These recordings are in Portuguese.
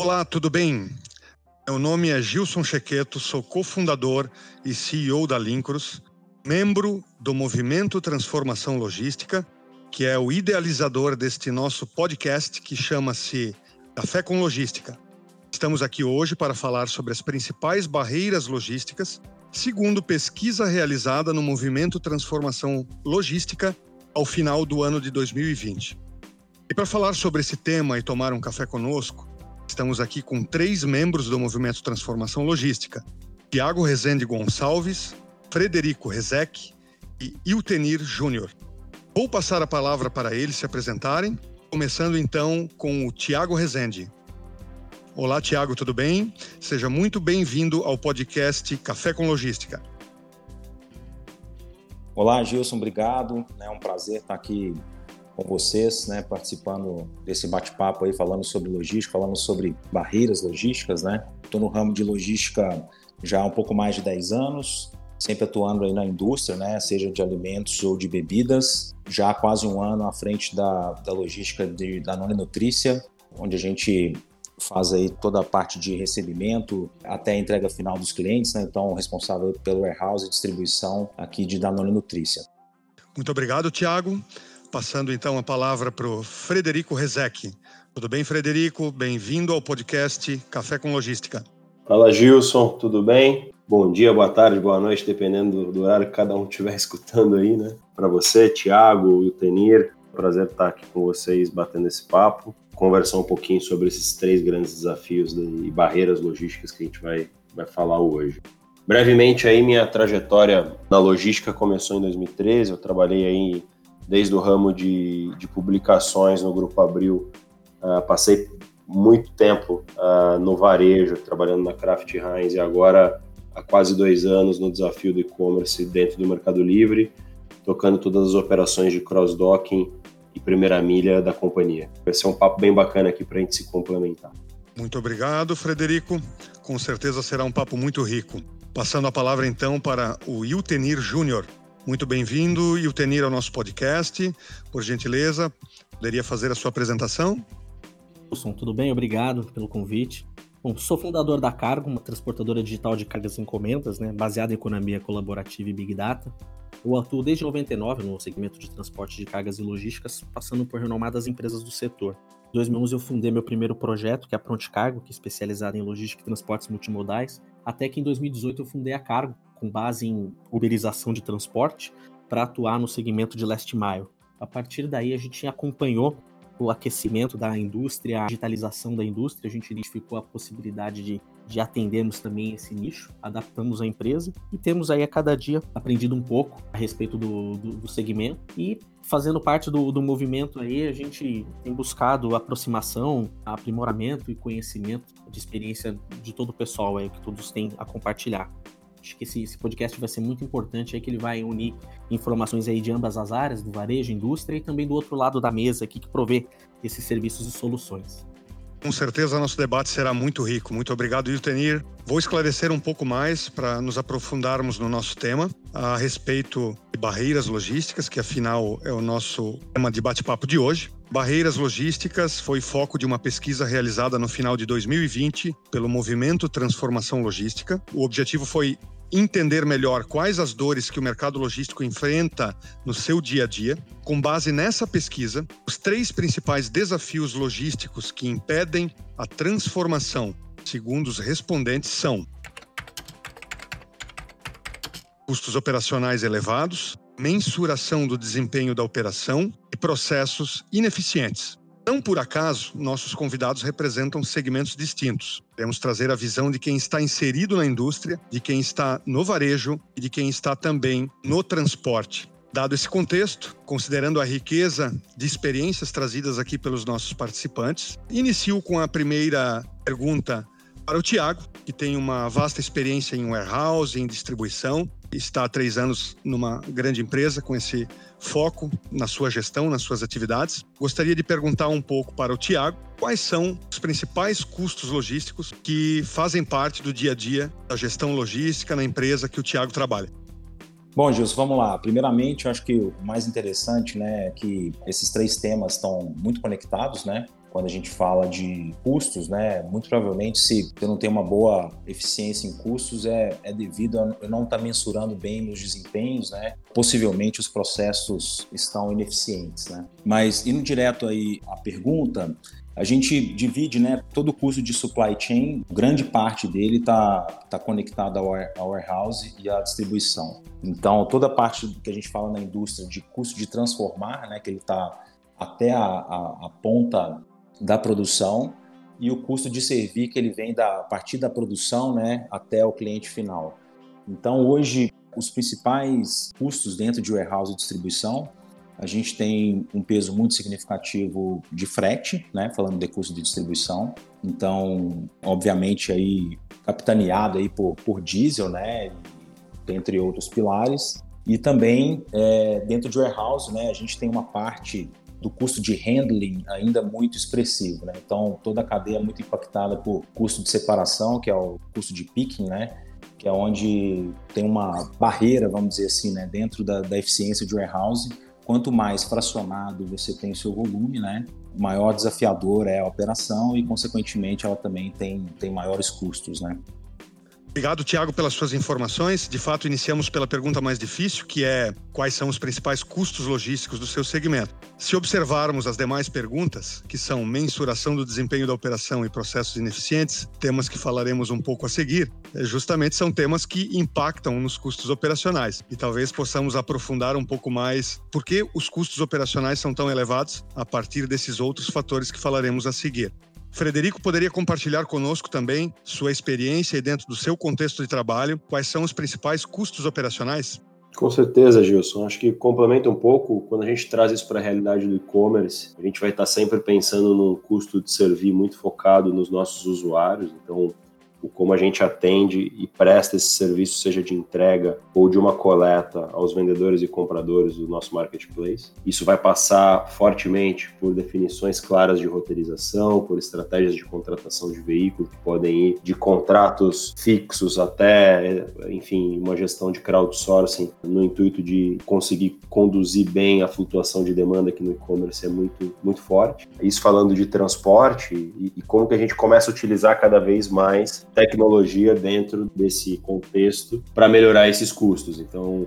Olá, tudo bem? Meu nome é Gilson Chequeto, sou cofundador e CEO da Lincros, membro do Movimento Transformação Logística, que é o idealizador deste nosso podcast que chama-se Café com Logística. Estamos aqui hoje para falar sobre as principais barreiras logísticas, segundo pesquisa realizada no Movimento Transformação Logística ao final do ano de 2020. E para falar sobre esse tema e tomar um café conosco, estamos aqui com três membros do Movimento Transformação Logística: Tiago Rezende Gonçalves, Frederico Rezec e Iltenir Júnior. Vou passar a palavra para eles se apresentarem, começando então com o Tiago Rezende. Olá, Tiago, tudo bem? Seja muito bem-vindo ao podcast Café com Logística. Olá, Gilson, obrigado. É um prazer estar aqui com vocês, né, participando desse bate-papo aí, falando sobre logística, falando sobre barreiras logísticas, né? Estou no ramo de logística já há um pouco mais de 10 anos, sempre atuando aí na indústria, né, seja de alimentos ou de bebidas, já há quase um ano à frente da, da logística de, da Nona Nutrícia, onde a gente faz aí toda a parte de recebimento até a entrega final dos clientes, né? então responsável pelo warehouse e distribuição aqui de Danone Nutrícia. Muito obrigado, Tiago. Passando então a palavra para o Frederico Rezec. Tudo bem, Frederico? Bem-vindo ao podcast Café com Logística. Fala, Gilson, tudo bem? Bom dia, boa tarde, boa noite, dependendo do horário que cada um estiver escutando aí, né? Para você, Tiago e o Tenir, prazer estar aqui com vocês batendo esse papo conversar um pouquinho sobre esses três grandes desafios e barreiras logísticas que a gente vai, vai falar hoje. Brevemente aí minha trajetória na logística começou em 2013, eu trabalhei aí desde o ramo de, de publicações no Grupo Abril, uh, passei muito tempo uh, no varejo, trabalhando na Kraft Heinz e agora há quase dois anos no desafio do e-commerce dentro do Mercado Livre, tocando todas as operações de cross-docking e primeira milha da companhia. Vai ser um papo bem bacana aqui para a gente se complementar. Muito obrigado, Frederico. Com certeza será um papo muito rico. Passando a palavra então para o Iltenir Júnior. Muito bem-vindo, Iltenir, ao nosso podcast. Por gentileza, poderia fazer a sua apresentação? Wilson, tudo bem? Obrigado pelo convite. Bom, sou fundador da Cargo, uma transportadora digital de cargas e encomendas, né, baseada em economia colaborativa e Big Data. Eu atuo desde 99 no segmento de transporte de cargas e logísticas, passando por renomadas empresas do setor. Em 2011 eu fundei meu primeiro projeto, que é a Pronte Cargo, que é especializada em logística e transportes multimodais, até que em 2018 eu fundei a Cargo, com base em uberização de transporte, para atuar no segmento de last mile. A partir daí a gente acompanhou o aquecimento da indústria, a digitalização da indústria, a gente identificou a possibilidade de de atendermos também esse nicho, adaptamos a empresa e temos aí a cada dia aprendido um pouco a respeito do, do, do segmento e fazendo parte do, do movimento aí, a gente tem buscado aproximação, aprimoramento e conhecimento de experiência de todo o pessoal aí que todos têm a compartilhar. Acho que esse, esse podcast vai ser muito importante aí, que ele vai unir informações aí de ambas as áreas, do varejo, indústria e também do outro lado da mesa aqui que provê esses serviços e soluções. Com certeza nosso debate será muito rico. Muito obrigado, Yutenir. Vou esclarecer um pouco mais para nos aprofundarmos no nosso tema a respeito de barreiras logísticas, que afinal é o nosso tema de bate-papo de hoje. Barreiras logísticas foi foco de uma pesquisa realizada no final de 2020 pelo Movimento Transformação Logística. O objetivo foi entender melhor quais as dores que o mercado logístico enfrenta no seu dia a dia. Com base nessa pesquisa, os três principais desafios logísticos que impedem a transformação, segundo os respondentes, são custos operacionais elevados, mensuração do desempenho da operação e processos ineficientes. Não por acaso, nossos convidados representam segmentos distintos. Queremos trazer a visão de quem está inserido na indústria, de quem está no varejo e de quem está também no transporte. Dado esse contexto, considerando a riqueza de experiências trazidas aqui pelos nossos participantes, inicio com a primeira pergunta para o Tiago, que tem uma vasta experiência em warehouse, em distribuição, está há três anos numa grande empresa com esse foco na sua gestão, nas suas atividades. Gostaria de perguntar um pouco para o Tiago quais são os principais custos logísticos que fazem parte do dia a dia da gestão logística na empresa que o Tiago trabalha. Bom, Gilson, vamos lá. Primeiramente, eu acho que o mais interessante né, é que esses três temas estão muito conectados, né? Quando a gente fala de custos, né? Muito provavelmente, se eu não tenho uma boa eficiência em custos, é, é devido a eu não estar tá mensurando bem meus desempenhos, né? Possivelmente os processos estão ineficientes, né? Mas indo direto aí à pergunta, a gente divide né, todo o custo de supply chain, grande parte dele está tá conectado ao, warehouse e à distribuição. Então, toda a parte que a gente fala na indústria de custo de transformar, né, que ele está até a, a, a, ponta da produção, e o custo de servir, que ele vem da a partir da produção né, até o cliente final. Então, hoje, os principais custos dentro de warehouse e distribuição a gente tem um peso muito significativo de frete, né, falando de custo de distribuição. Então, obviamente aí capitaneado aí por, por diesel, né, entre outros pilares. E também é, dentro de warehouse, né, a gente tem uma parte do custo de handling ainda muito expressivo, né? Então toda a cadeia é muito impactada por custo de separação, que é o custo de picking, né? Que é onde tem uma barreira, vamos dizer assim, né? Dentro da, da eficiência de warehouse quanto mais fracionado você tem o seu volume, né, maior desafiador é a operação e, consequentemente, ela também tem, tem maiores custos, né. Obrigado, Tiago, pelas suas informações. De fato, iniciamos pela pergunta mais difícil, que é quais são os principais custos logísticos do seu segmento. Se observarmos as demais perguntas, que são mensuração do desempenho da operação e processos ineficientes, temas que falaremos um pouco a seguir, é, justamente são temas que impactam nos custos operacionais. E talvez possamos aprofundar um pouco mais por que os custos operacionais são tão elevados a partir desses outros fatores que falaremos a seguir. Frederico poderia compartilhar conosco também sua experiência e dentro do seu contexto de trabalho, quais são os principais custos operacionais? Com certeza, Gilson. Acho que complementa um pouco quando a gente traz isso para a realidade do e-commerce. A gente vai estar sempre pensando num custo de servir muito focado nos nossos usuários. Então, o como a gente atende e presta esse serviço, seja de entrega ou de uma coleta aos vendedores e compradores do nosso marketplace. Isso vai passar fortemente por definições claras de roteirização, por estratégias de contratação de veículo que podem ir de contratos fixos até, enfim, uma gestão de crowdsourcing no intuito de conseguir conduzir bem a flutuação de demanda que no e-commerce é muito, muito forte. Isso falando de transporte e, e como que a gente começa a utilizar cada vez mais tecnologia dentro desse contexto para melhorar esses custos. Então,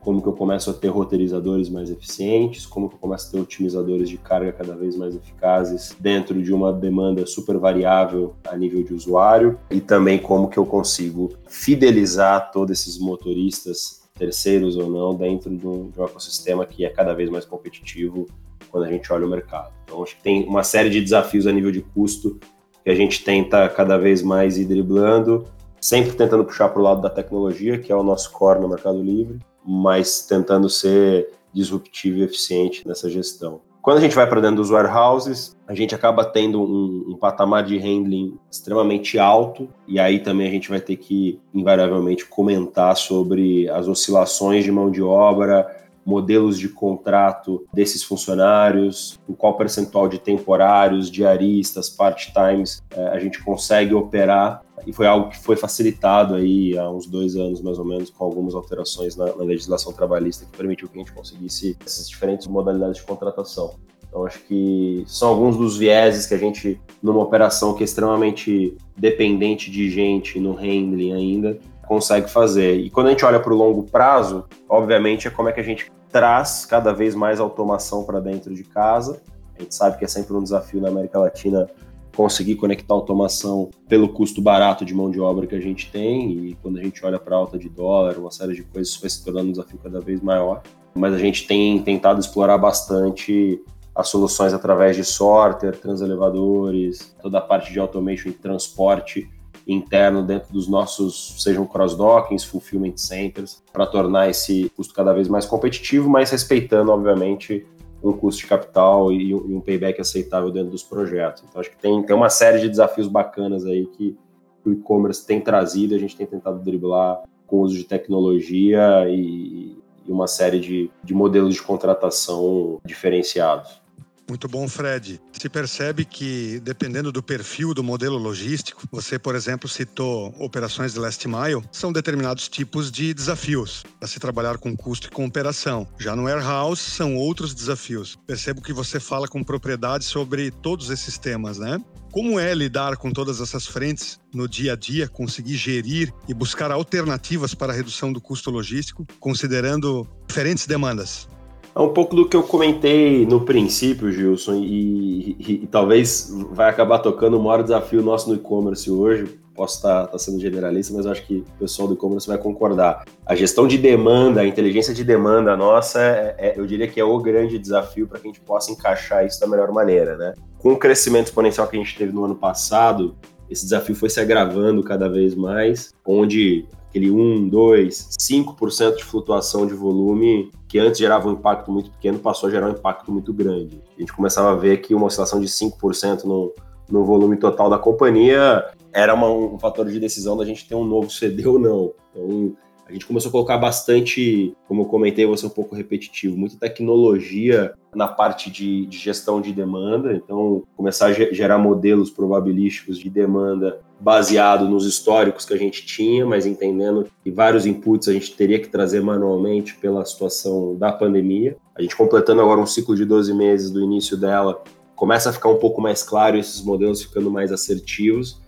como que eu começo a ter roteirizadores mais eficientes, como que eu começo a ter otimizadores de carga cada vez mais eficazes dentro de uma demanda super variável a nível de usuário e também como que eu consigo fidelizar todos esses motoristas terceiros ou não dentro de um, de um ecossistema que é cada vez mais competitivo quando a gente olha o mercado. Então acho que tem uma série de desafios a nível de custo que a gente tenta cada vez mais ir driblando, sempre tentando puxar para o lado da tecnologia, que é o nosso core no Mercado Livre, mas tentando ser disruptivo e eficiente nessa gestão. Quando a gente vai para dentro dos warehouses, a gente acaba tendo um, um, patamar de handling extremamente alto, e aí também a gente vai ter que, invariavelmente, comentar sobre as oscilações de mão de obra, modelos de contrato desses funcionários, em qual percentual de temporários, diaristas, part-times é, a gente consegue operar e foi algo que foi facilitado aí há uns dois anos mais ou menos com algumas alterações na, na legislação trabalhista que permitiu que a gente conseguisse essas diferentes modalidades de contratação. Então, acho que são alguns dos vieses que a gente, numa operação que é extremamente dependente de gente no handling ainda, consegue fazer. E quando a gente olha para o longo prazo, obviamente é como é que a gente traz cada vez mais automação para dentro de casa. A gente sabe que é sempre um desafio na América Latina conseguir conectar automação pelo custo barato de mão de obra que a gente tem e quando a gente olha para a alta de dólar, uma série de coisas, isso vai se tornando um desafio cada vez maior. Mas a gente tem tentado explorar bastante as soluções através de sorter, transelevadores, toda a parte de automation e transporte interno dentro dos nossos, sejam cross-dockings, fulfillment centers, para tornar esse custo cada vez mais competitivo, mas respeitando, obviamente, um custo de capital e um payback aceitável dentro dos projetos. Então, acho que tem, tem uma série de desafios bacanas aí que o e-commerce tem trazido, a gente tem tentado driblar com o uso de tecnologia e, e uma série de, de modelos de contratação diferenciados. Muito bom, Fred. Se percebe que, dependendo do perfil do modelo logístico, você, por exemplo, citou operações de last mile, são determinados tipos de desafios para se trabalhar com custo e com operação. Já no warehouse, são outros desafios. Percebo que você fala com propriedade sobre todos esses temas, né? Como é lidar com todas essas frentes no dia a dia, conseguir gerir e buscar alternativas para a redução do custo logístico, considerando diferentes demandas? É um pouco do que eu comentei no princípio, Gilson, e, e, e talvez vai acabar tocando o maior desafio nosso no e-commerce hoje. Posso estar, sendo generalista, mas acho que o pessoal do e-commerce vai concordar. A gestão de demanda, a inteligência de demanda nossa, é, é, eu diria que é o grande desafio para que a gente possa encaixar isso da melhor maneira. Né? Com o crescimento exponencial que a gente teve no ano passado, esse desafio foi se agravando cada vez mais, onde aquele 1, 2, 5% de flutuação de volume que antes gerava um impacto muito pequeno, passou a gerar um impacto muito grande. A gente começava a ver que uma oscilação de 5% no, no volume total da companhia era uma, um fator de decisão da gente ter um novo CD ou não. Então, a gente começou a colocar bastante, como eu comentei, vou ser um pouco repetitivo, muita tecnologia na parte de, de, gestão de demanda. Então, começar a gerar modelos probabilísticos de demanda baseado nos históricos que a gente tinha, mas entendendo que vários inputs a gente teria que trazer manualmente pela situação da pandemia. A gente completando agora um ciclo de 12 meses do início dela, começa a ficar um pouco mais claro esses modelos ficando mais assertivos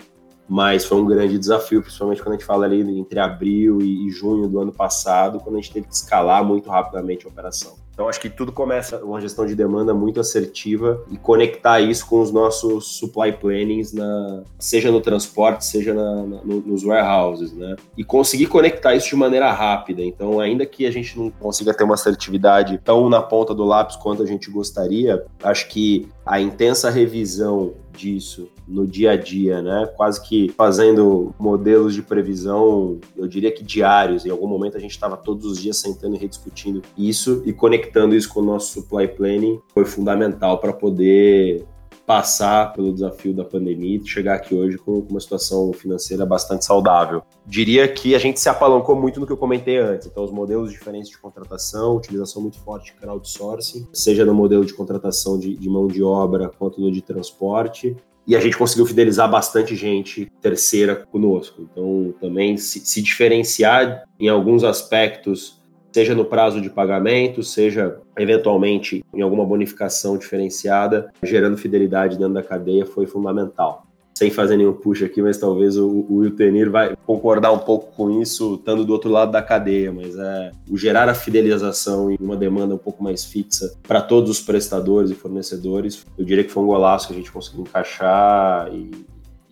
mas foi um grande desafio, principalmente quando a gente fala ali entre abril e junho do ano passado, quando a gente teve que escalar muito rapidamente a operação. Então, acho que tudo começa uma gestão de demanda muito assertiva e conectar isso com os nossos supply plannings, na, seja no transporte, seja na, na, nos warehouses, né? E conseguir conectar isso de maneira rápida. Então, ainda que a gente não consiga ter uma assertividade tão na ponta do lápis quanto a gente gostaria, acho que a intensa revisão disso no dia a dia, né? Quase que fazendo modelos de previsão, eu diria que diários. Em algum momento a gente estava todos os dias sentando e rediscutindo isso e conectando isso com o nosso supply planning foi fundamental para poder passar pelo desafio da pandemia e chegar aqui hoje com uma situação financeira bastante saudável. Diria que a gente se apalancou muito no que eu comentei antes, então os modelos diferentes de contratação, utilização muito forte de crowdsourcing, seja no modelo de contratação de, de mão de obra quanto no de transporte, e a gente conseguiu fidelizar bastante gente terceira conosco. Então, também se, se diferenciar em alguns aspectos seja no prazo de pagamento, seja eventualmente em alguma bonificação diferenciada, gerando fidelidade dentro da cadeia foi fundamental. Sem fazer nenhum push aqui, mas talvez o, Will Tenir vai concordar um pouco com isso, estando do outro lado da cadeia, mas é o gerar a fidelização e uma demanda um pouco mais fixa para todos os prestadores e fornecedores, eu diria que foi um golaço que a gente conseguiu encaixar e,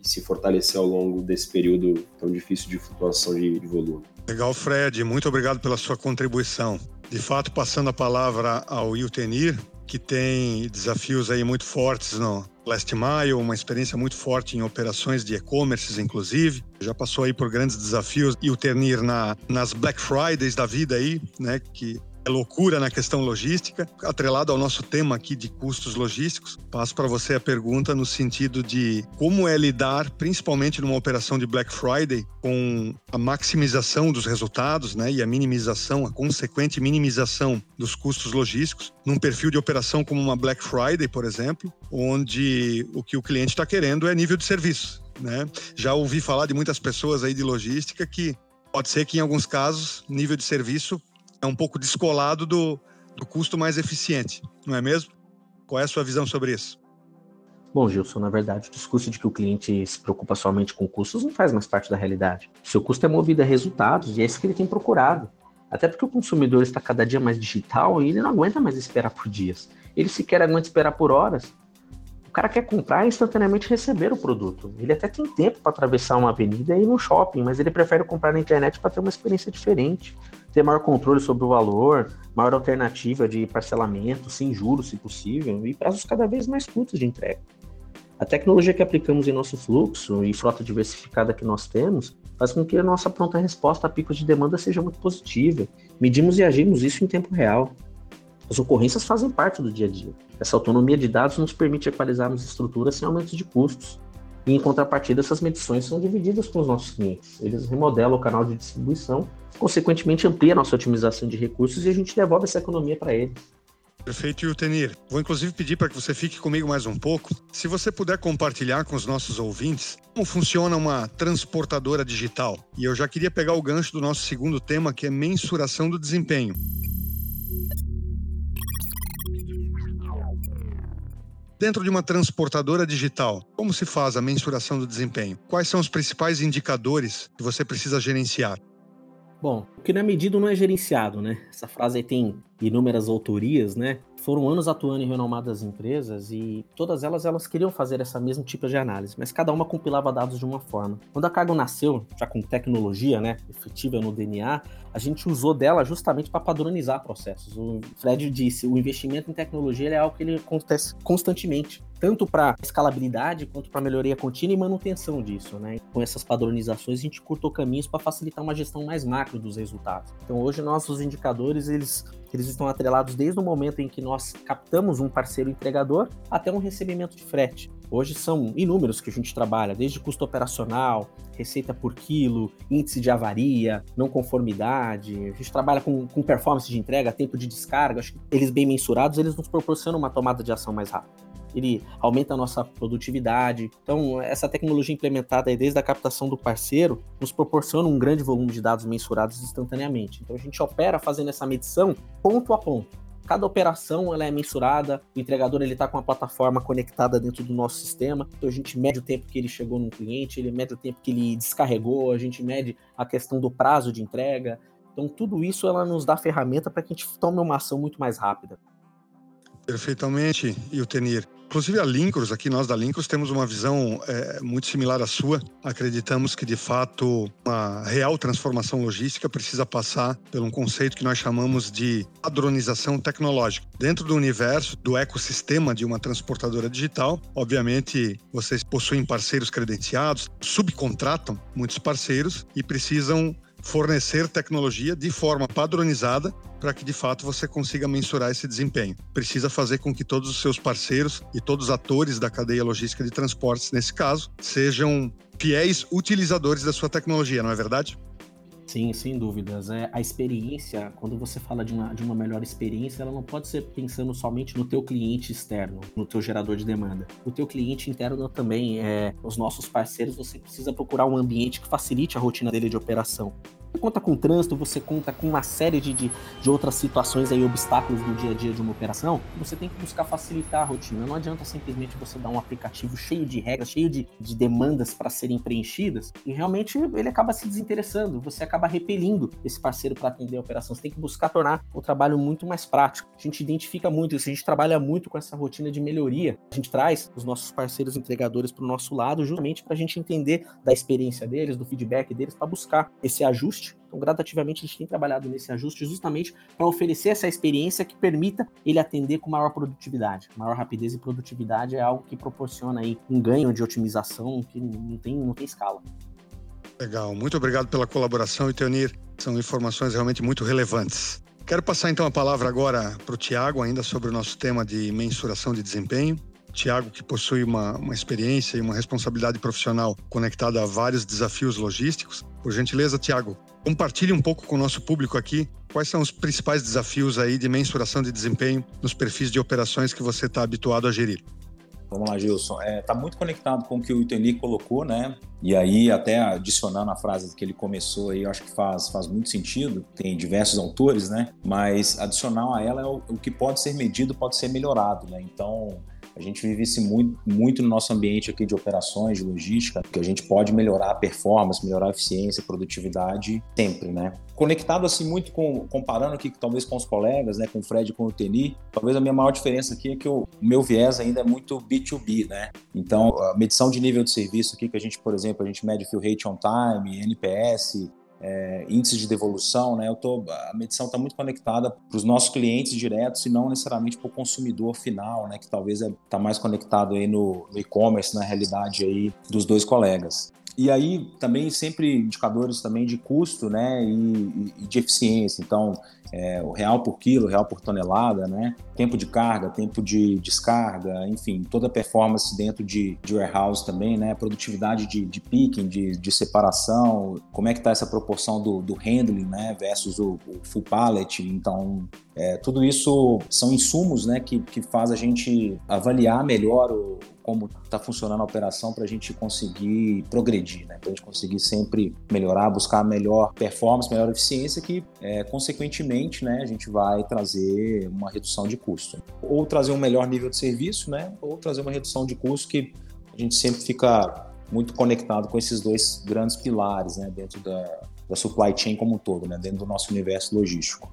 e se fortalecer ao longo desse período tão difícil de flutuação de, de volume. Legal, Fred. Muito obrigado pela sua contribuição. De fato, passando a palavra ao Iltenir, que tem desafios aí muito fortes no Last Mile, uma experiência muito forte em operações de e-commerce, inclusive. Já passou aí por grandes desafios. O Ternir na, nas Black Fridays da vida aí, né, que loucura na questão logística, atrelado ao nosso tema aqui de custos logísticos. Passo para você a pergunta no sentido de como é lidar, principalmente numa operação de Black Friday, com a maximização dos resultados, né, e a minimização, a consequente minimização dos custos logísticos, num perfil de operação como uma Black Friday, por exemplo, onde o que o cliente está querendo é nível de serviço. Né? Já ouvi falar de muitas pessoas aí de logística que pode ser que em alguns casos nível de serviço é um pouco descolado do, do custo mais eficiente, não é mesmo? Qual é a sua visão sobre isso? Bom, Gilson, na verdade, o discurso de que o cliente se preocupa somente com custos não faz mais parte da realidade. Seu custo é movido a resultados e é isso que ele tem procurado. Até porque o consumidor está cada dia mais digital e ele não aguenta mais esperar por dias. Ele sequer aguenta esperar por horas. O cara quer comprar e instantaneamente receber o produto. Ele até tem tempo para atravessar uma avenida e ir no shopping, mas ele prefere comprar na internet para ter uma experiência diferente ter maior controle sobre o valor, maior alternativa de parcelamento, sem juros, se possível, e prazos cada vez mais curtos de entrega. A tecnologia que aplicamos em nosso fluxo e frota diversificada que nós temos faz com que a nossa pronta resposta a picos de demanda seja muito positiva. Medimos e agimos isso em tempo real. As ocorrências fazem parte do dia a dia. Essa autonomia de dados nos permite equalizarmos estruturas sem aumentos de custos. E, em contrapartida, essas medições são divididas com os nossos clientes. Eles remodelam o canal de distribuição consequentemente amplia a nossa otimização de recursos e a gente devolve essa economia para eles. Perfeito, Yutenir. Vou inclusive pedir para que você fique comigo mais um pouco. Se você puder compartilhar com os nossos ouvintes como funciona uma transportadora digital. E eu já queria pegar o gancho do nosso segundo tema, que é mensuração do desempenho. Dentro de uma transportadora digital, como se faz a mensuração do desempenho? Quais são os principais indicadores que você precisa gerenciar? Bom, o que não é medido não é gerenciado, né? Essa frase aí tem inúmeras autorias, né? Foram anos atuando em renomadas empresas e todas elas elas queriam fazer essa mesmo tipo de análise, mas cada uma compilava dados de uma forma. Quando a Cargo nasceu, já com tecnologia, né, efetiva no DNA, a gente usou dela justamente para padronizar processos. O Fred disse, o investimento em tecnologia é algo que ele acontece constantemente tanto para escalabilidade quanto para melhoria contínua e manutenção disso, né? Com essas padronizações a gente curtou caminhos para facilitar uma gestão mais macro dos resultados. Então hoje nossos indicadores eles eles estão atrelados desde o momento em que nós captamos um parceiro entregador até um recebimento de frete. Hoje são inúmeros que a gente trabalha, desde custo operacional, receita por quilo, índice de avaria, não conformidade. A gente trabalha com, com performance de entrega, tempo de descarga. Acho que eles bem mensurados, eles nos proporcionam uma tomada de ação mais rápida ele aumenta a nossa produtividade. Então, essa tecnologia implementada desde a captação do parceiro nos proporciona um grande volume de dados mensurados instantaneamente. Então, a gente opera fazendo essa medição ponto a ponto. Cada operação ela é mensurada, o entregador ele está com a plataforma conectada dentro do nosso sistema, então a gente mede o tempo que ele chegou no cliente, ele mede o tempo que ele descarregou, a gente mede a questão do prazo de entrega. Então tudo isso ela nos dá ferramenta para que a gente tome uma ação muito mais rápida. Perfeitamente, Iltenir. Inclusive a Lincros, aqui nós da Lincros temos uma visão é, muito similar à sua. Acreditamos que de fato uma real transformação logística precisa passar por um conceito que nós chamamos de padronização tecnológica. Dentro do universo do ecossistema de uma transportadora digital, obviamente vocês possuem parceiros credenciados, subcontratam muitos parceiros e precisam fornecer tecnologia de forma padronizada para que de fato você consiga mensurar esse desempenho. Precisa fazer com que todos os seus parceiros e todos os atores da cadeia logística de transportes, nesse caso, sejam fiéis utilizadores da sua tecnologia, não é verdade? Sim, sem dúvidas. É, a experiência, quando você fala de uma, de uma melhor experiência, ela não pode ser pensando somente no teu cliente externo, no teu gerador de demanda. O teu cliente interno também, é, os nossos parceiros, você precisa procurar um ambiente que facilite a rotina dele de operação. Conta com trânsito, você conta com uma série de, de, de, outras situações aí, obstáculos no dia a dia de uma operação, você tem que buscar facilitar a rotina. Não adianta simplesmente você dar um aplicativo cheio de regras, cheio de, de demandas para serem preenchidas, e realmente ele acaba se desinteressando, você acaba repelindo esse parceiro para atender a operação. Você tem que buscar tornar o trabalho muito mais prático. A gente identifica muito isso, a gente trabalha muito com essa rotina de melhoria. A gente traz os nossos parceiros entregadores para o nosso lado, justamente para a gente entender da experiência deles, do feedback deles, para buscar esse ajuste então, gradativamente, a gente tem trabalhado nesse ajuste justamente para oferecer essa experiência que permita ele atender com maior produtividade. Maior rapidez e produtividade é algo que proporciona aí um ganho de otimização que não tem, não tem escala. Legal, muito obrigado pela colaboração, Itenir. São informações realmente muito relevantes. Quero passar então a palavra agora para o Tiago, ainda sobre o nosso tema de mensuração de desempenho. Tiago, que possui uma, uma experiência e uma responsabilidade profissional conectada a vários desafios logísticos. Por gentileza, Tiago, compartilhe um pouco com o nosso público aqui quais são os principais desafios aí de mensuração de desempenho nos perfis de operações que você está habituado a gerir. Vamos lá, Gilson. Está é, tá muito conectado com o que o Iteni colocou, né? E aí, até adicionando a frase que ele começou aí, eu acho que faz, faz muito sentido. Tem diversos autores, né? Mas adicional a ela é o, o que pode ser medido, pode ser melhorado, né? Então, a gente vive isso muito, muito no nosso ambiente aqui de operações, de logística, que a gente pode melhorar a performance, melhorar a eficiência, produtividade sempre, né? Conectado assim muito com, comparando aqui talvez com os colegas, né, com o Fred com o Teni, talvez a minha maior diferença aqui é que o, o meu viés ainda é muito B2B, né? Então, a medição de nível de serviço aqui que a gente, por exemplo, a gente mede fill rate on time, NPS, é, índices de devolução, né? Eu tô, a medição está muito conectada para os nossos clientes diretos e não necessariamente para o consumidor final, né? Que talvez está é, tá mais conectado aí no, no e-commerce, na realidade aí dos dois colegas. E aí também sempre indicadores também de custo, né, e, e de eficiência. Então, é, o real por quilo, real por tonelada, né, tempo de carga, tempo de descarga, enfim, toda a performance dentro de, de warehouse também, né, produtividade de, de picking, de, de separação, como é que está essa proporção do, do handling, né, versus o, o full pallet. Então, é, tudo isso são insumos, né, que, que faz a gente avaliar melhor o como está funcionando a operação para a gente conseguir progredir, né? para a gente conseguir sempre melhorar, buscar melhor performance, melhor eficiência, que é, consequentemente né, a gente vai trazer uma redução de custo. Ou trazer um melhor nível de serviço, né? ou trazer uma redução de custo que a gente sempre fica muito conectado com esses dois grandes pilares né, dentro da, da supply chain como um todo, né, dentro do nosso universo logístico.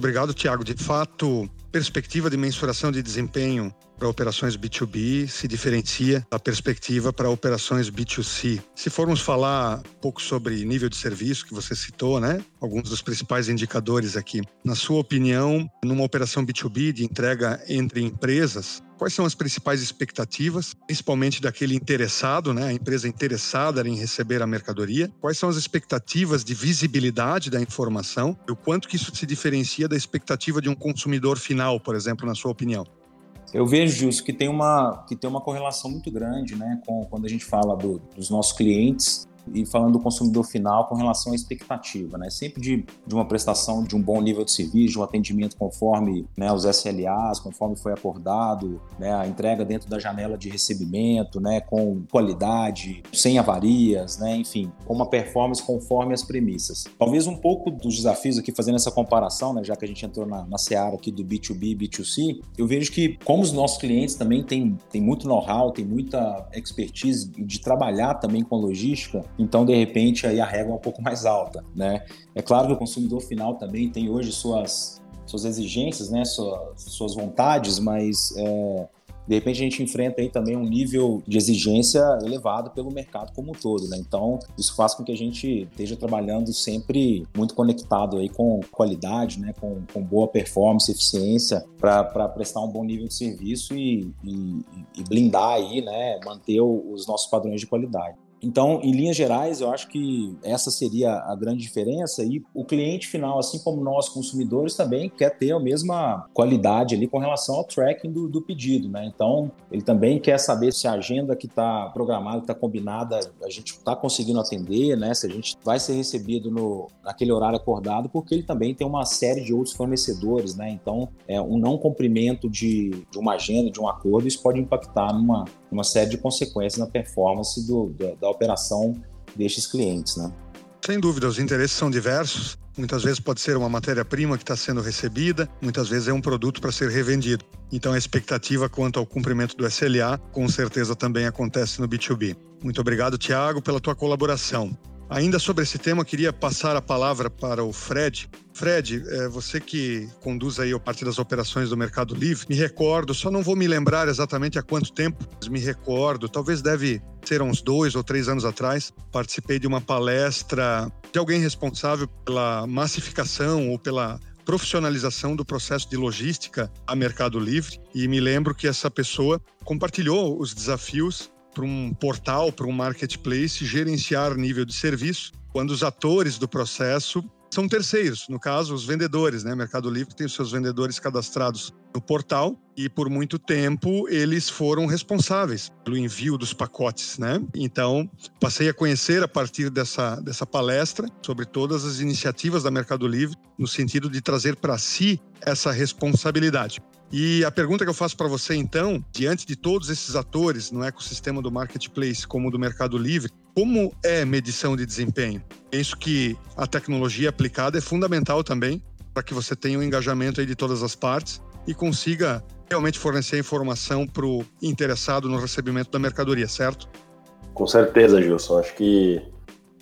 Obrigado, Tiago. De fato, perspectiva de mensuração de desempenho para operações B2B se diferencia da perspectiva para operações B2C. Se formos falar um pouco sobre nível de serviço que você citou, né? Alguns dos principais indicadores aqui. Na sua opinião, numa operação B2B de entrega entre empresas, quais são as principais expectativas, principalmente daquele interessado, né, a empresa interessada em receber a mercadoria? Quais são as expectativas de visibilidade da informação e o quanto que isso se diferencia da expectativa de um consumidor final, por exemplo, na sua opinião? Eu vejo, Gilson, que tem uma, que tem uma correlação muito grande né, com quando a gente fala do, dos nossos clientes e falando do consumidor final com relação à expectativa, né? Sempre de, de uma prestação de um bom nível de serviço, de um atendimento conforme né, os SLAs, conforme foi acordado, né, a entrega dentro da janela de recebimento, né, com qualidade, sem avarias, né, enfim, com uma performance conforme as premissas. Talvez um pouco dos desafios aqui, fazendo essa comparação, né, já que a gente entrou na, na seara aqui do B2B e B2C, eu vejo que como os nossos clientes também têm, têm muito know-how, têm muita expertise de trabalhar também com logística, então, de repente, aí a régua é um pouco mais alta, né? É claro que o consumidor final também tem hoje suas, suas exigências, né? Suas, suas vontades, mas é, de repente a gente enfrenta aí também um nível de exigência elevado pelo mercado como um todo, né? Então, isso faz com que a gente esteja trabalhando sempre muito conectado aí com qualidade, né? Com, com boa performance, eficiência, para prestar um bom nível de serviço e, e, e blindar aí, né? Manter os nossos padrões de qualidade. Então, em linhas gerais, eu acho que essa seria a grande diferença e o cliente final, assim como nós consumidores, também quer ter a mesma qualidade ali com relação ao tracking do, do pedido, né? Então, ele também quer saber se a agenda que está programada, que está combinada, a gente está conseguindo atender, né? Se a gente vai ser recebido no, naquele horário acordado, porque ele também tem uma série de outros fornecedores, né? Então, é, um não cumprimento de, de uma agenda, de um acordo, isso pode impactar numa, numa série de consequências na performance do, da, da operação destes clientes, né? Sem dúvida, os interesses são diversos. Muitas vezes pode ser uma matéria-prima que está sendo recebida, muitas vezes é um produto para ser revendido. Então a expectativa quanto ao cumprimento do SLA com certeza também acontece no B2B. Muito obrigado, Tiago, pela tua colaboração. Ainda sobre esse tema, queria passar a palavra para o Fred. Fred, é, você que conduz aí a parte das operações do Mercado Livre, me recordo, só não vou me lembrar exatamente há quanto tempo, mas me recordo, talvez deve ser uns dois ou três anos atrás, participei de uma palestra de alguém responsável pela massificação ou pela profissionalização do processo de logística a Mercado Livre e me lembro que essa pessoa compartilhou os desafios para um portal, para um marketplace, gerenciar nível de serviço, quando os atores do processo são terceiros, no caso, os vendedores, né? Mercado Livre tem os seus vendedores cadastrados no portal e por muito tempo eles foram responsáveis pelo envio dos pacotes, né? Então, passei a conhecer a partir dessa, dessa palestra sobre todas as iniciativas da Mercado Livre no sentido de trazer para si essa responsabilidade. E a pergunta que eu faço para você, então, diante de todos esses atores no ecossistema do marketplace, como do Mercado Livre, como é medição de desempenho? Penso que a tecnologia aplicada é fundamental também para que você tenha o um engajamento aí de todas as partes e consiga realmente fornecer informação para o interessado no recebimento da mercadoria, certo? Com certeza, Gilson. Acho que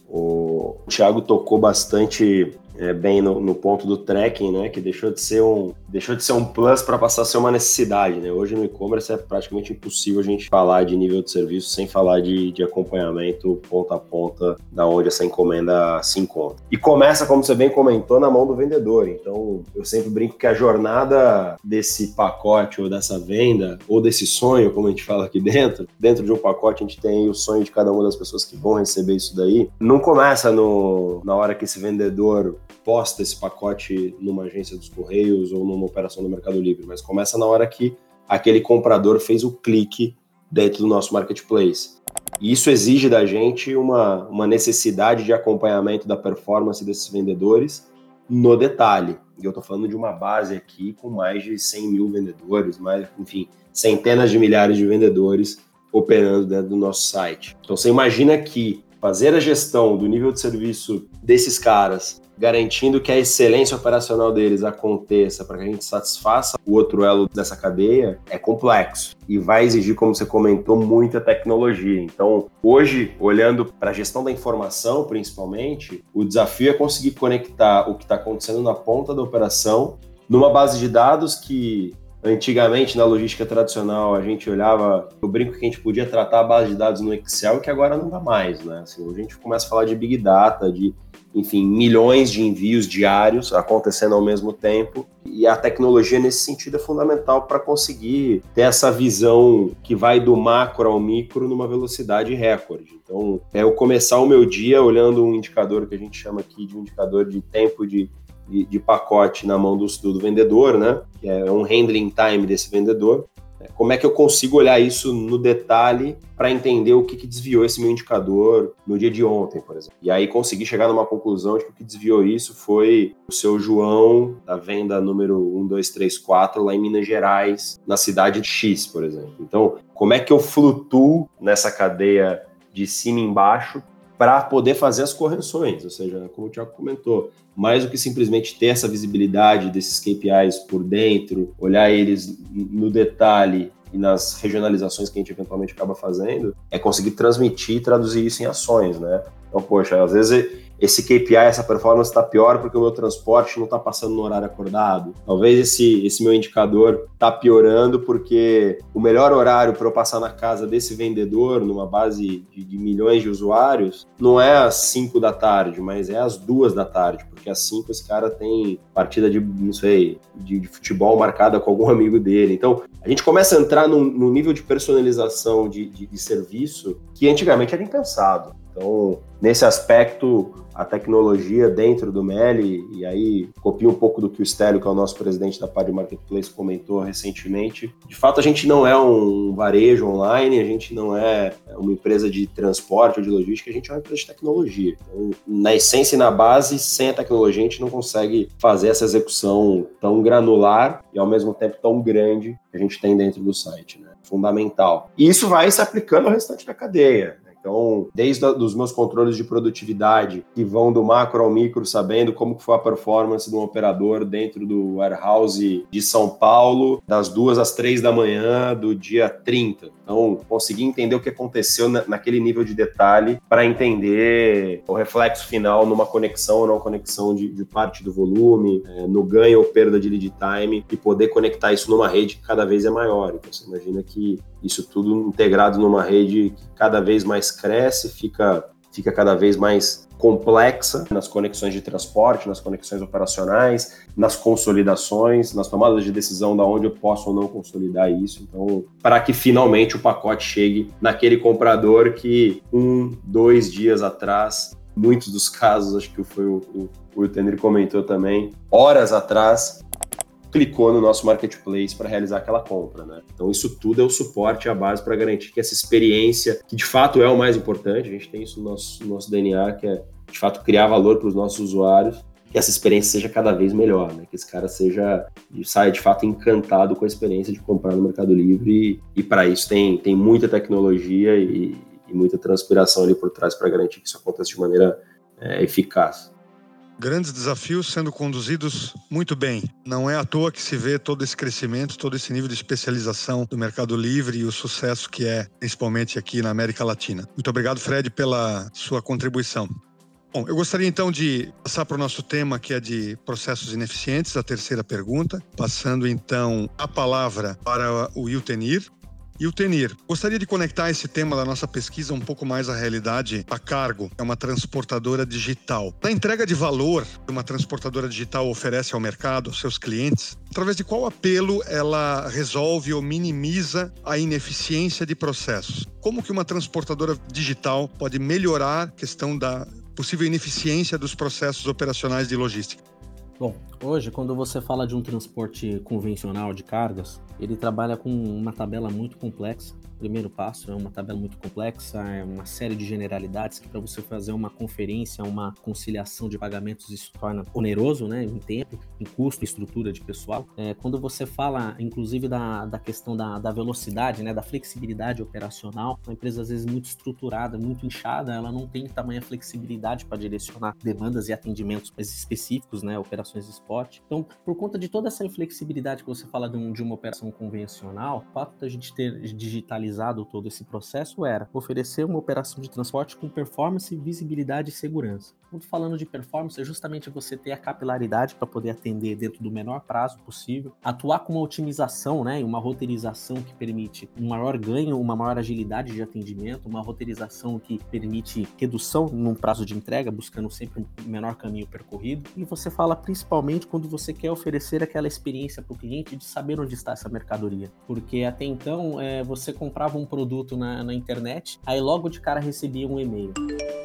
o Thiago tocou bastante é, bem no, no, ponto do tracking, né? Que deixou de ser um, deixou de ser um plus para passar a ser uma necessidade, né? Hoje no e-commerce é praticamente impossível a gente falar de nível de serviço sem falar de, de acompanhamento ponta a ponta da onde essa encomenda se encontra. E começa, como você bem comentou, na mão do vendedor. Então, eu sempre brinco que a jornada desse pacote ou dessa venda ou desse sonho, como a gente fala aqui dentro, dentro de um pacote a gente tem o sonho de cada uma das pessoas que vão receber isso daí. Não começa no, na hora que esse vendedor posta esse pacote numa agência dos Correios ou numa operação do Mercado Livre, mas começa na hora que aquele comprador fez o clique dentro do nosso marketplace. E isso exige da gente uma, uma necessidade de acompanhamento da performance desses vendedores no detalhe. E eu estou falando de uma base aqui com mais de 100 mil vendedores, mais, enfim, centenas de milhares de vendedores operando dentro do nosso site. Então você imagina que fazer a gestão do nível de serviço desses caras garantindo que a excelência operacional deles aconteça para que a gente satisfaça o outro elo dessa cadeia, é complexo e vai exigir, como você comentou, muita tecnologia. Então, hoje, olhando para a gestão da informação, principalmente, o desafio é conseguir conectar o que está acontecendo na ponta da operação numa base de dados que Antigamente, na logística tradicional, a gente olhava, eu brinco que a gente podia tratar a base de dados no Excel, que agora não dá mais, né? Assim, a gente começa a falar de Big Data, de enfim, milhões de envios diários acontecendo ao mesmo tempo. E a tecnologia, nesse sentido, é fundamental para conseguir ter essa visão que vai do macro ao micro numa velocidade recorde. Então, é eu começar o meu dia olhando um indicador que a gente chama aqui de um indicador de tempo de, de, de pacote na mão do, do vendedor, né? Que é um handling time desse vendedor. Como é que eu consigo olhar isso no detalhe para entender o que, que, desviou esse meu indicador no dia de ontem, por exemplo? E aí conseguir chegar numa conclusão de que o que desviou isso foi o seu João da venda número 1234 lá em Minas Gerais, na cidade de X, por exemplo. Então, como é que eu flutuo nessa cadeia de cima e embaixo para poder fazer as correções, ou seja, como o Tiago comentou, mais do que simplesmente ter essa visibilidade desses KPIs por dentro, olhar eles no detalhe e nas regionalizações que a gente eventualmente acaba fazendo, é conseguir transmitir e traduzir isso em ações, né? Então, poxa, às vezes esse KPI, essa performance está pior porque o meu transporte não está passando no horário acordado. Talvez esse, esse meu indicador está piorando porque o melhor horário para eu passar na casa desse vendedor, numa base de, de, milhões de usuários, não é às 5 da tarde, mas é às 2 da tarde, porque às 5 esse cara tem partida de, não sei, de, de, futebol marcada com algum amigo dele. Então, a gente começa a entrar num, num nível de personalização de, de, de serviço que antigamente era impensado. Então, nesse aspecto, a tecnologia dentro do Meli, e aí copia um pouco do que o Stélio, que é o nosso presidente da Padre Marketplace, comentou recentemente. De fato, a gente não é um varejo online, a gente não é uma empresa de transporte ou de logística, a gente é uma empresa de tecnologia. Então, na essência e na base, sem a tecnologia, a gente não consegue fazer essa execução tão granular e ao mesmo tempo tão grande que a gente tem dentro do site. Né? Fundamental. E isso vai se aplicando ao restante da cadeia. Então, desde os meus controles de produtividade, que vão do macro ao micro, sabendo como foi a performance do operador dentro do warehouse de São Paulo, das duas às três da manhã do dia 30. Então, conseguir entender o que aconteceu naquele nível de detalhe para entender o reflexo final numa conexão ou não conexão de, de parte do volume, é, no ganho ou perda de lead time e poder conectar isso numa rede que cada vez é maior. Então, você imagina que isso tudo integrado numa rede que cada vez mais cresce, fica, fica cada vez mais complexa nas conexões de transporte, nas conexões operacionais, nas consolidações, nas tomadas de decisão da onde eu posso ou não consolidar isso. Então, para que finalmente o pacote chegue naquele comprador que um, dois dias atrás, muitos dos casos, acho que foi o, o, o Tenir comentou também, horas atrás, clicou no nosso marketplace para realizar aquela compra, né? Então isso tudo é o suporte, a base para garantir que essa experiência, que de fato é o mais importante, a gente tem isso no nosso, no nosso DNA, que é de fato criar valor para os nossos usuários, que essa experiência seja cada vez melhor, né? Que esse cara seja saia de fato encantado com a experiência de comprar no Mercado Livre e, e para isso tem, tem muita tecnologia e, e muita transpiração ali por trás para garantir que isso aconteça de maneira é, eficaz grandes desafios sendo conduzidos muito bem. Não é à toa que se vê todo esse crescimento, todo esse nível de especialização do Mercado Livre e o sucesso que é, principalmente aqui na América Latina. Muito obrigado, Fred, pela sua contribuição. Bom, eu gostaria então de passar para o nosso tema que é de processos ineficientes, a terceira pergunta, passando então a palavra para o Iltenir. E o Tenir, gostaria de conectar esse tema da nossa pesquisa um pouco mais à realidade. A Cargo é uma transportadora digital. Na entrega de valor que uma transportadora digital oferece ao mercado, aos seus clientes, através de qual apelo ela resolve ou minimiza a ineficiência de processos? Como que uma transportadora digital pode melhorar a questão da possível ineficiência dos processos operacionais de logística? Bom, hoje, quando você fala de um transporte convencional de cargas, ele trabalha com uma tabela muito complexa primeiro passo é uma tabela muito complexa, é uma série de generalidades que para você fazer uma conferência, uma conciliação de pagamentos, isso torna oneroso, né, em tempo, em custo, em estrutura de pessoal. É, quando você fala, inclusive, da, da questão da, da velocidade, né, da flexibilidade operacional, uma empresa às vezes muito estruturada, muito inchada, ela não tem tamanha flexibilidade para direcionar demandas e atendimentos mais específicos, né, operações spot. Então, por conta de toda essa inflexibilidade que você fala de, um, de uma operação convencional, o fato da gente ter digitalizado todo esse processo era oferecer uma operação de transporte com performance, visibilidade e segurança. Quando falando de performance, é justamente você ter a capilaridade para poder atender dentro do menor prazo possível, atuar com uma otimização, né, uma roteirização que permite um maior ganho, uma maior agilidade de atendimento, uma roteirização que permite redução num prazo de entrega, buscando sempre um menor caminho percorrido. E você fala principalmente quando você quer oferecer aquela experiência para o cliente de saber onde está essa mercadoria, porque até então é, você comprava um produto na, na internet, aí logo de cara recebia um e-mail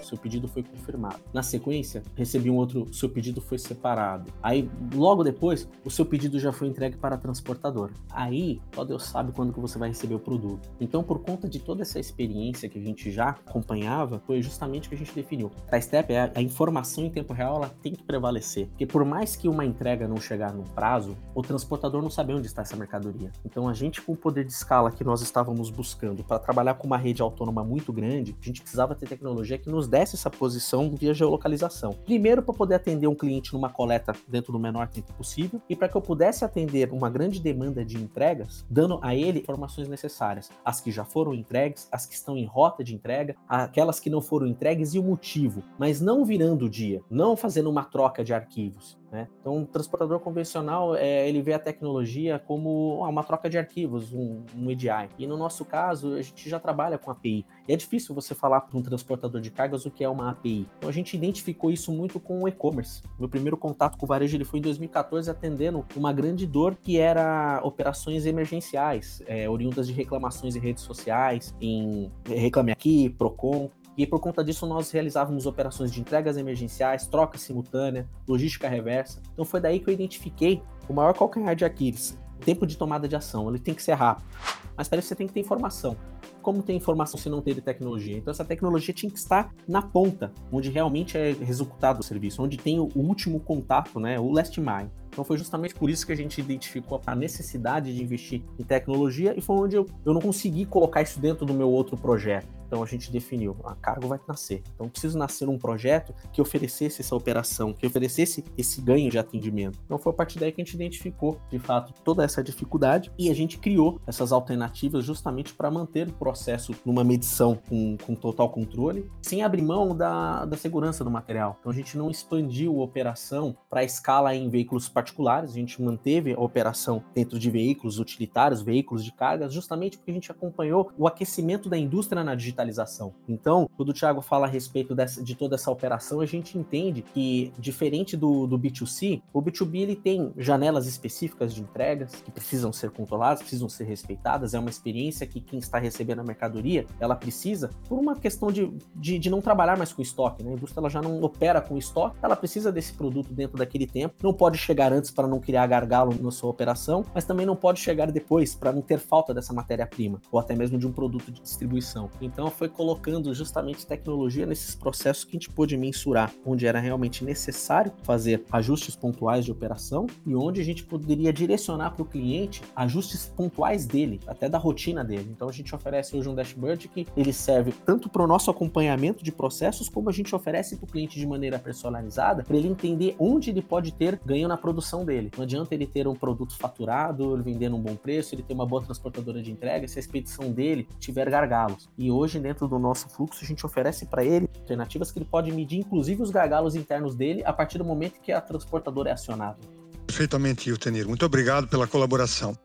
seu pedido foi confirmado. Na sequência, recebi um outro, seu pedido foi separado. Aí, logo depois, o seu pedido já foi entregue para a transportadora. Aí, só Deus sabe quando que você vai receber o produto. Então, por conta de toda essa experiência que a gente já acompanhava, foi justamente o que a gente definiu. A STEP, a, a informação em tempo real, ela tem que prevalecer. Porque por mais que uma entrega não chegar no prazo, o transportador não sabe onde está essa mercadoria. Então, a gente, com o poder de escala que nós estávamos buscando para trabalhar com uma rede autônoma muito grande, a gente precisava ter tecnologia que nos desse essa posição via geolocalização. Primeiro, para poder atender um cliente numa coleta dentro do menor tempo possível, e para que eu pudesse atender uma grande demanda de entregas, dando a ele informações necessárias, as que já foram entregues, as que estão em rota de entrega, aquelas que não foram entregues e o motivo, mas não virando o dia, não fazendo uma troca de arquivos, né? Então, o transportador convencional, é, ele vê a tecnologia como uma troca de arquivos, um, um EDI. E no nosso caso, a gente já trabalha com API. E é difícil você falar para um transportador de cargas o que é uma API. Então, a gente identificou isso muito com o e-commerce. Meu primeiro contato com o varejo ele foi em 2014, atendendo uma grande dor que era operações emergenciais, é, oriundas de reclamações em redes sociais, em Reclame Aqui, Procon. E por conta disso, nós realizávamos operações de entregas emergenciais, troca simultânea, logística reversa. Então foi daí que eu identifiquei o maior calcanhar de Aquiles. O tempo de tomada de ação, ele tem que ser rápido. Mas para isso você tem que ter informação. Como ter informação se não ter tecnologia? Então essa tecnologia tinha que estar na ponta, onde realmente é executado o serviço, onde tem o último contato, né, o last mile. Então foi justamente por isso que a gente identificou a necessidade de investir em tecnologia e foi onde eu, eu não consegui colocar isso dentro do meu outro projeto. Então a gente definiu, a cargo vai nascer. Então preciso nascer um projeto que oferecesse essa operação, que oferecesse esse ganho de atendimento. Então foi a partir daí que a gente identificou, de fato, toda essa dificuldade e a gente criou essas alternativas justamente para manter o processo numa medição com, com total controle, sem abrir mão da, da segurança do material. Então a gente não expandiu a operação para escala em veículos particulares, a gente manteve a operação dentro de veículos utilitários, veículos de cargas, justamente porque a gente acompanhou o aquecimento da indústria na digitalização digitalização. Então, quando o Thiago fala a respeito dessa, de toda essa operação, a gente entende que, diferente do, do B2C, o B2B ele tem janelas específicas de entregas que precisam ser controladas, precisam ser respeitadas. É uma experiência que quem está recebendo a mercadoria, ela precisa, por uma questão de, de, de não trabalhar mais com estoque. Né? A indústria ela já não opera com estoque, ela precisa desse produto dentro daquele tempo. Não pode chegar antes para não criar gargalo na sua operação, mas também não pode chegar depois para não ter falta dessa matéria-prima, ou até mesmo de um produto de distribuição. Então, foi colocando justamente tecnologia nesses processos que a gente pôde mensurar, onde era realmente necessário fazer ajustes pontuais de operação e onde a gente poderia direcionar para o cliente ajustes pontuais dele, até da rotina dele. Então a gente oferece hoje um dashboard que ele serve tanto para o nosso acompanhamento de processos, como a gente oferece para o cliente de maneira personalizada, para ele entender onde ele pode ter ganho na produção produção dele. Não adianta ele ter um produto faturado, ele vender num bom preço, ele ter uma boa transportadora de entrega se a expedição dele tiver gargalos. E hoje, dentro do nosso fluxo, a gente oferece para ele alternativas que ele pode medir, inclusive, os gargalos internos dele a partir do momento que a transportadora é acionada. Perfeitamente, Iltenir. Muito obrigado pela colaboração.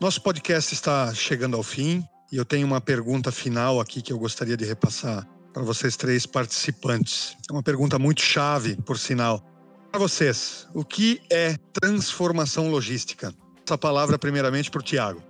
Nosso podcast está chegando ao fim e eu tenho uma pergunta final aqui que eu gostaria de repassar para vocês três participantes. É uma pergunta muito chave, por sinal. Para vocês, o que é transformação logística? Essa palavra, primeiramente, para o Tiago.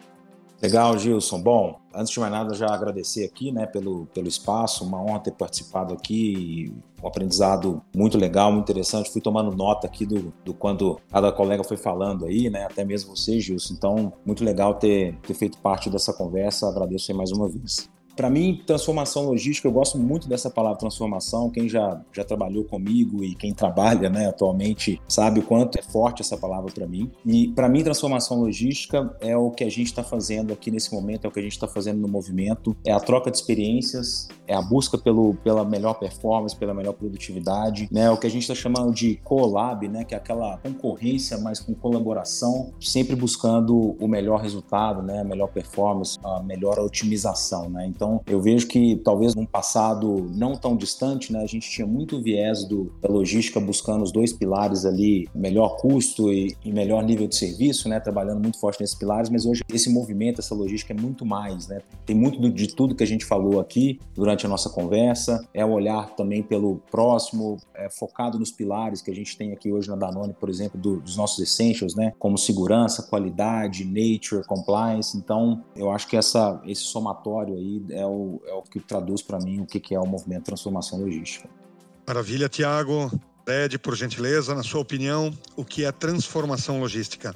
Legal, Gilson. Bom, antes de mais nada, já agradecer aqui né, pelo, pelo espaço, uma honra ter participado aqui, um aprendizado muito legal, muito interessante. Fui tomando nota aqui do, do quando cada colega foi falando aí, né, até mesmo você, Gilson. Então, muito legal ter, ter feito parte dessa conversa. Agradeço aí mais uma vez. Para mim, transformação logística, eu gosto muito dessa palavra transformação. Quem já, já trabalhou comigo e quem trabalha né, atualmente sabe o quanto é forte essa palavra para mim. E para mim, transformação logística é o que a gente está fazendo aqui nesse momento, é o que a gente está fazendo no movimento, é a troca de experiências, é a busca pelo, pela melhor performance, pela melhor produtividade, né, o que a gente está chamando de collab, né, que é aquela concorrência, mas com colaboração, sempre buscando o melhor resultado, né, a melhor performance, a melhor otimização. Né? Então, então, eu vejo que talvez num passado não tão distante, né, a gente tinha muito viés do, da logística buscando os dois pilares ali, melhor custo e, e melhor nível de serviço, né, trabalhando muito forte nesses pilares, mas hoje esse movimento, essa logística é muito mais, né? Tem muito do, de tudo que a gente falou aqui durante a nossa conversa, é o olhar também pelo próximo, é, focado nos pilares que a gente tem aqui hoje na Danone, por exemplo, do, dos nossos essentials, né, como segurança, qualidade, nature, compliance. Então, eu acho que essa, esse somatório aí é o, é o que traduz para mim o que, que é o movimento transformação logística. Maravilha, Tiago. Ed, por gentileza, na sua opinião, o que é transformação logística?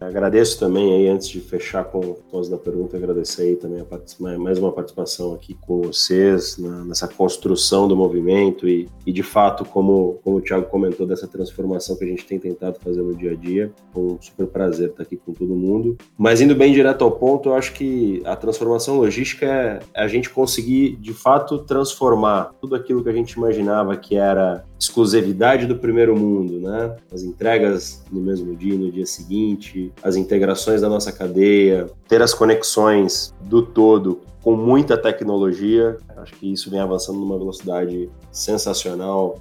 Agradeço também aí, antes de fechar com o pós da pergunta, agradecer aí também a mais uma participação aqui com vocês na, nessa construção do movimento e, e, de fato, como, como o Thiago comentou, dessa transformação que a gente tem tentado fazer no dia a dia. Foi um super prazer estar aqui com todo mundo. Mas indo bem direto ao ponto, eu acho que a transformação logística é a gente conseguir, de fato, transformar tudo aquilo que a gente imaginava que era exclusividade do primeiro mundo, né? As entregas no mesmo dia, no dia seguinte, as integrações da nossa cadeia, ter as conexões do todo com muita tecnologia. Acho que isso vem avançando numa velocidade sensacional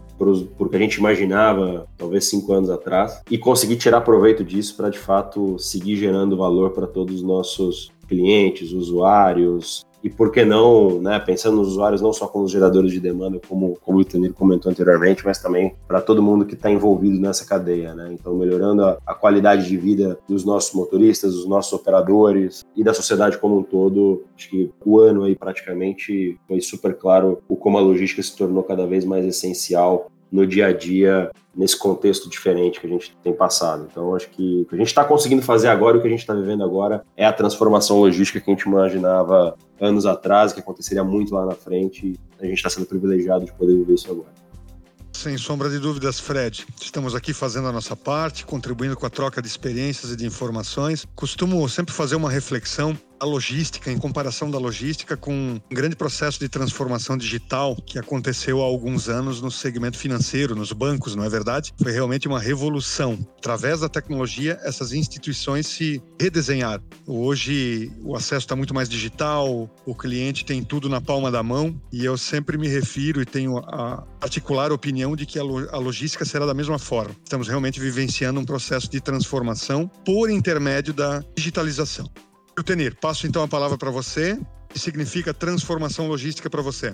porque a gente imaginava talvez cinco anos atrás e conseguir tirar proveito disso para de fato seguir gerando valor para todos os nossos clientes, usuários, e por que não, né, pensando nos usuários não só como os geradores de demanda, como, como o Tenir comentou anteriormente, mas também para todo mundo que está envolvido nessa cadeia, né? Então, melhorando a, a, qualidade de vida dos nossos motoristas, dos nossos operadores e da sociedade como um todo. Acho que o ano aí praticamente foi super claro o como a logística se tornou cada vez mais essencial no dia a dia nesse contexto diferente que a gente tem passado. Então, acho que o que a gente está conseguindo fazer agora, o que a gente está vivendo agora, é a transformação logística que a gente imaginava anos atrás, que aconteceria muito lá na frente. A gente está sendo privilegiado de poder viver isso agora. Sem sombra de dúvidas, Fred. Estamos aqui fazendo a nossa parte, contribuindo com a troca de experiências e de informações. Costumo sempre fazer uma reflexão a logística, em comparação da logística com um grande processo de transformação digital que aconteceu há alguns anos no segmento financeiro, nos bancos, não é verdade? Foi realmente uma revolução. Através da tecnologia, essas instituições se redesenharam. Hoje, o acesso está muito mais digital, o cliente tem tudo na palma da mão e eu sempre me refiro e tenho a particular opinião de que a logística será da mesma forma. Estamos realmente vivenciando um processo de transformação por intermédio da digitalização. Tenir, passo então a palavra para você. Que significa transformação logística para você?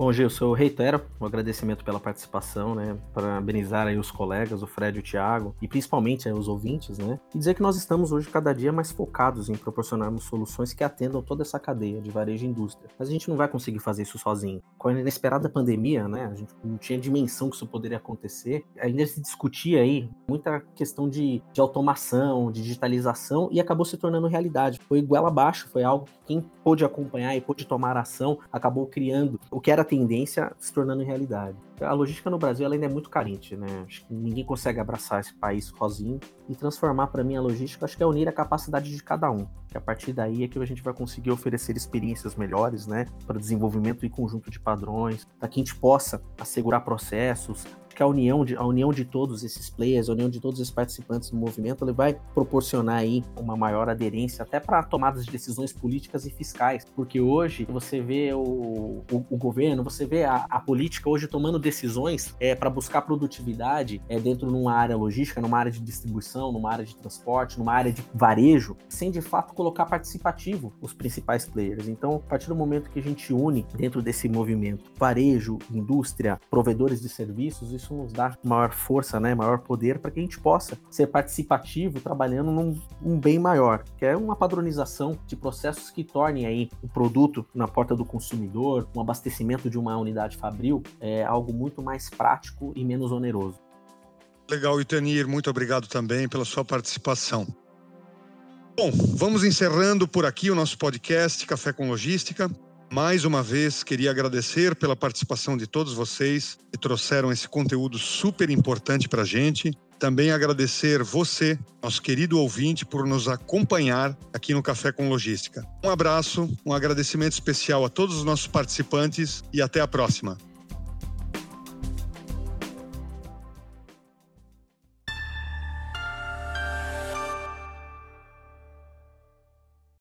Bom, Gilson, eu reitero o agradecimento pela participação, né? Parabenizar aí os colegas, o Fred e o Thiago, e principalmente aí, os ouvintes, né? E dizer que nós estamos hoje cada dia mais focados em proporcionarmos soluções que atendam toda essa cadeia de varejo e indústria. Mas a gente não vai conseguir fazer isso sozinho. Com a inesperada pandemia, né? A gente não tinha dimensão que isso poderia acontecer. Ainda se discutia aí muita questão de, de automação, de digitalização, e acabou se tornando realidade. Foi igual abaixo, foi algo que quem pôde acompanhar e pôde tomar ação acabou criando o que era tendência se tornando realidade. A logística no Brasil ainda é muito carente, né? Acho que ninguém consegue abraçar esse país sozinho e transformar para mim a logística, acho que é unir a capacidade de cada um. Que a partir daí é que a gente vai conseguir oferecer experiências melhores, né, para desenvolvimento e conjunto de padrões, para que a gente possa assegurar processos, que a união de, a união de todos esses players, a união de todos esses participantes do movimento, ele vai proporcionar aí uma maior aderência até para tomadas de decisões políticas e fiscais, porque hoje você vê o, o, o governo, você vê a, a, política hoje tomando decisões é, para buscar produtividade é, dentro de uma área logística, numa área de distribuição, numa área de transporte, numa área de varejo, sem de fato colocar participativo os principais players. Então, a partir do momento que a gente une dentro desse movimento varejo, indústria, provedores de serviços, isso nos dá maior força, né, maior poder para que a gente possa ser participativo trabalhando num um bem maior, que é uma padronização de processos que tornem aí o produto na porta do consumidor, um abastecimento de uma unidade fabril, é algo muito mais prático e menos oneroso. Legal, Itanir, muito obrigado também pela sua participação. Bom, vamos encerrando por aqui o nosso podcast Café com Logística. Mais uma vez, queria agradecer pela participação de todos vocês que trouxeram esse conteúdo super importante para a gente. Também agradecer você, nosso querido ouvinte, por nos acompanhar aqui no Café com Logística. Um abraço, um agradecimento especial a todos os nossos participantes e até a próxima.